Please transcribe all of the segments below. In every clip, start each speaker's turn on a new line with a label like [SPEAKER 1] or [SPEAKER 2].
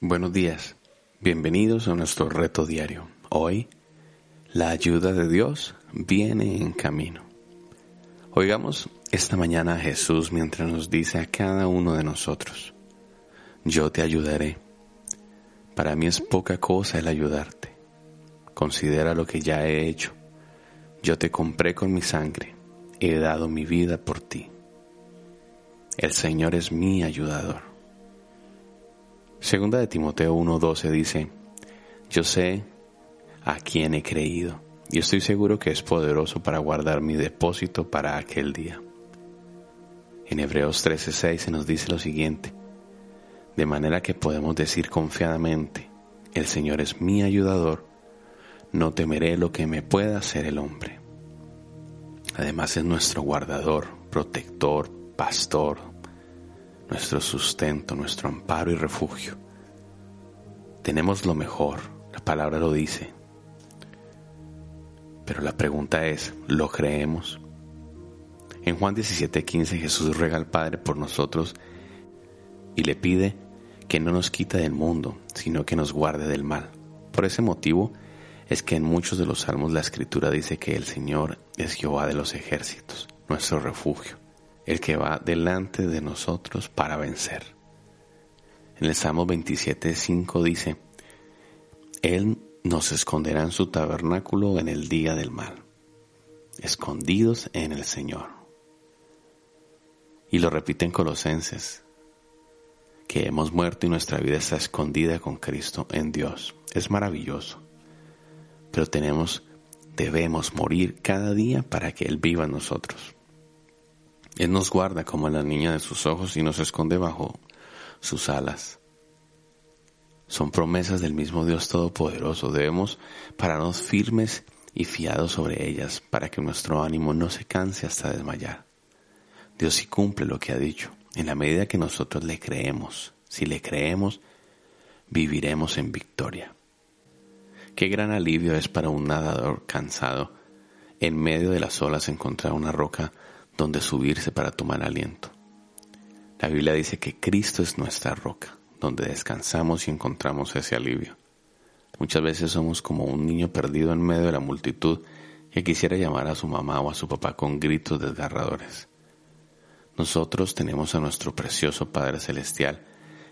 [SPEAKER 1] Buenos días, bienvenidos a nuestro reto diario. Hoy, la ayuda de Dios viene en camino. Oigamos esta mañana a Jesús mientras nos dice a cada uno de nosotros, yo te ayudaré. Para mí es poca cosa el ayudarte. Considera lo que ya he hecho. Yo te compré con mi sangre, he dado mi vida por ti. El Señor es mi ayudador. Segunda de Timoteo 1:12 dice, yo sé a quién he creído y estoy seguro que es poderoso para guardar mi depósito para aquel día. En Hebreos 13:6 se nos dice lo siguiente, de manera que podemos decir confiadamente, el Señor es mi ayudador, no temeré lo que me pueda hacer el hombre. Además es nuestro guardador, protector, pastor, nuestro sustento, nuestro amparo y refugio. Tenemos lo mejor, la palabra lo dice. Pero la pregunta es, ¿lo creemos? En Juan 17:15 Jesús ruega al Padre por nosotros y le pide que no nos quita del mundo, sino que nos guarde del mal. Por ese motivo es que en muchos de los salmos la escritura dice que el Señor es Jehová de los ejércitos, nuestro refugio el que va delante de nosotros para vencer. En el Salmo 27.5 dice, Él nos esconderá en su tabernáculo en el día del mal, escondidos en el Señor. Y lo repite en Colosenses, que hemos muerto y nuestra vida está escondida con Cristo en Dios. Es maravilloso, pero tenemos, debemos morir cada día para que Él viva en nosotros. Él nos guarda como la niña de sus ojos y nos esconde bajo sus alas. Son promesas del mismo Dios Todopoderoso. Debemos pararnos firmes y fiados sobre ellas para que nuestro ánimo no se canse hasta desmayar. Dios sí cumple lo que ha dicho. En la medida que nosotros le creemos, si le creemos, viviremos en victoria. Qué gran alivio es para un nadador cansado en medio de las olas encontrar una roca donde subirse para tomar aliento. La Biblia dice que Cristo es nuestra roca, donde descansamos y encontramos ese alivio. Muchas veces somos como un niño perdido en medio de la multitud que quisiera llamar a su mamá o a su papá con gritos desgarradores. Nosotros tenemos a nuestro precioso Padre Celestial,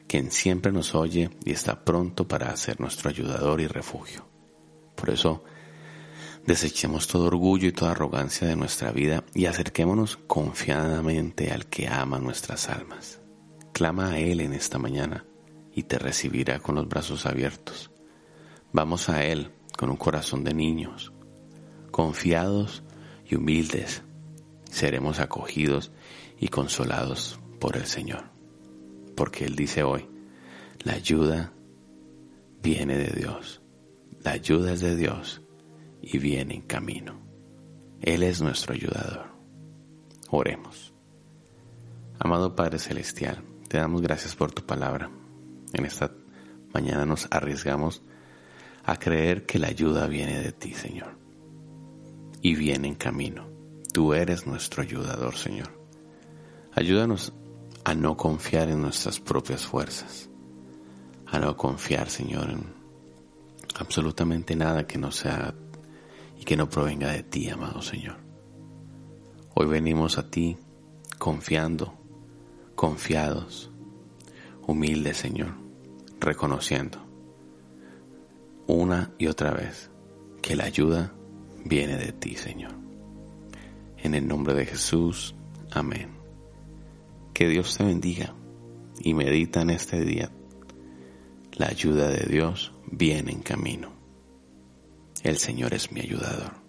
[SPEAKER 1] quien siempre nos oye y está pronto para ser nuestro ayudador y refugio. Por eso, Desechemos todo orgullo y toda arrogancia de nuestra vida y acerquémonos confiadamente al que ama nuestras almas. Clama a Él en esta mañana y te recibirá con los brazos abiertos. Vamos a Él con un corazón de niños, confiados y humildes. Seremos acogidos y consolados por el Señor. Porque Él dice hoy, la ayuda viene de Dios. La ayuda es de Dios y viene en camino. Él es nuestro ayudador. Oremos. Amado Padre Celestial, te damos gracias por tu palabra. En esta mañana nos arriesgamos a creer que la ayuda viene de ti, Señor. Y viene en camino. Tú eres nuestro ayudador, Señor. Ayúdanos a no confiar en nuestras propias fuerzas. A no confiar, Señor, en absolutamente nada que no sea que no provenga de ti, amado Señor. Hoy venimos a ti confiando, confiados, humildes, Señor, reconociendo una y otra vez que la ayuda viene de ti, Señor. En el nombre de Jesús, amén. Que Dios te bendiga y medita en este día. La ayuda de Dios viene en camino. El Señor es mi ayudador.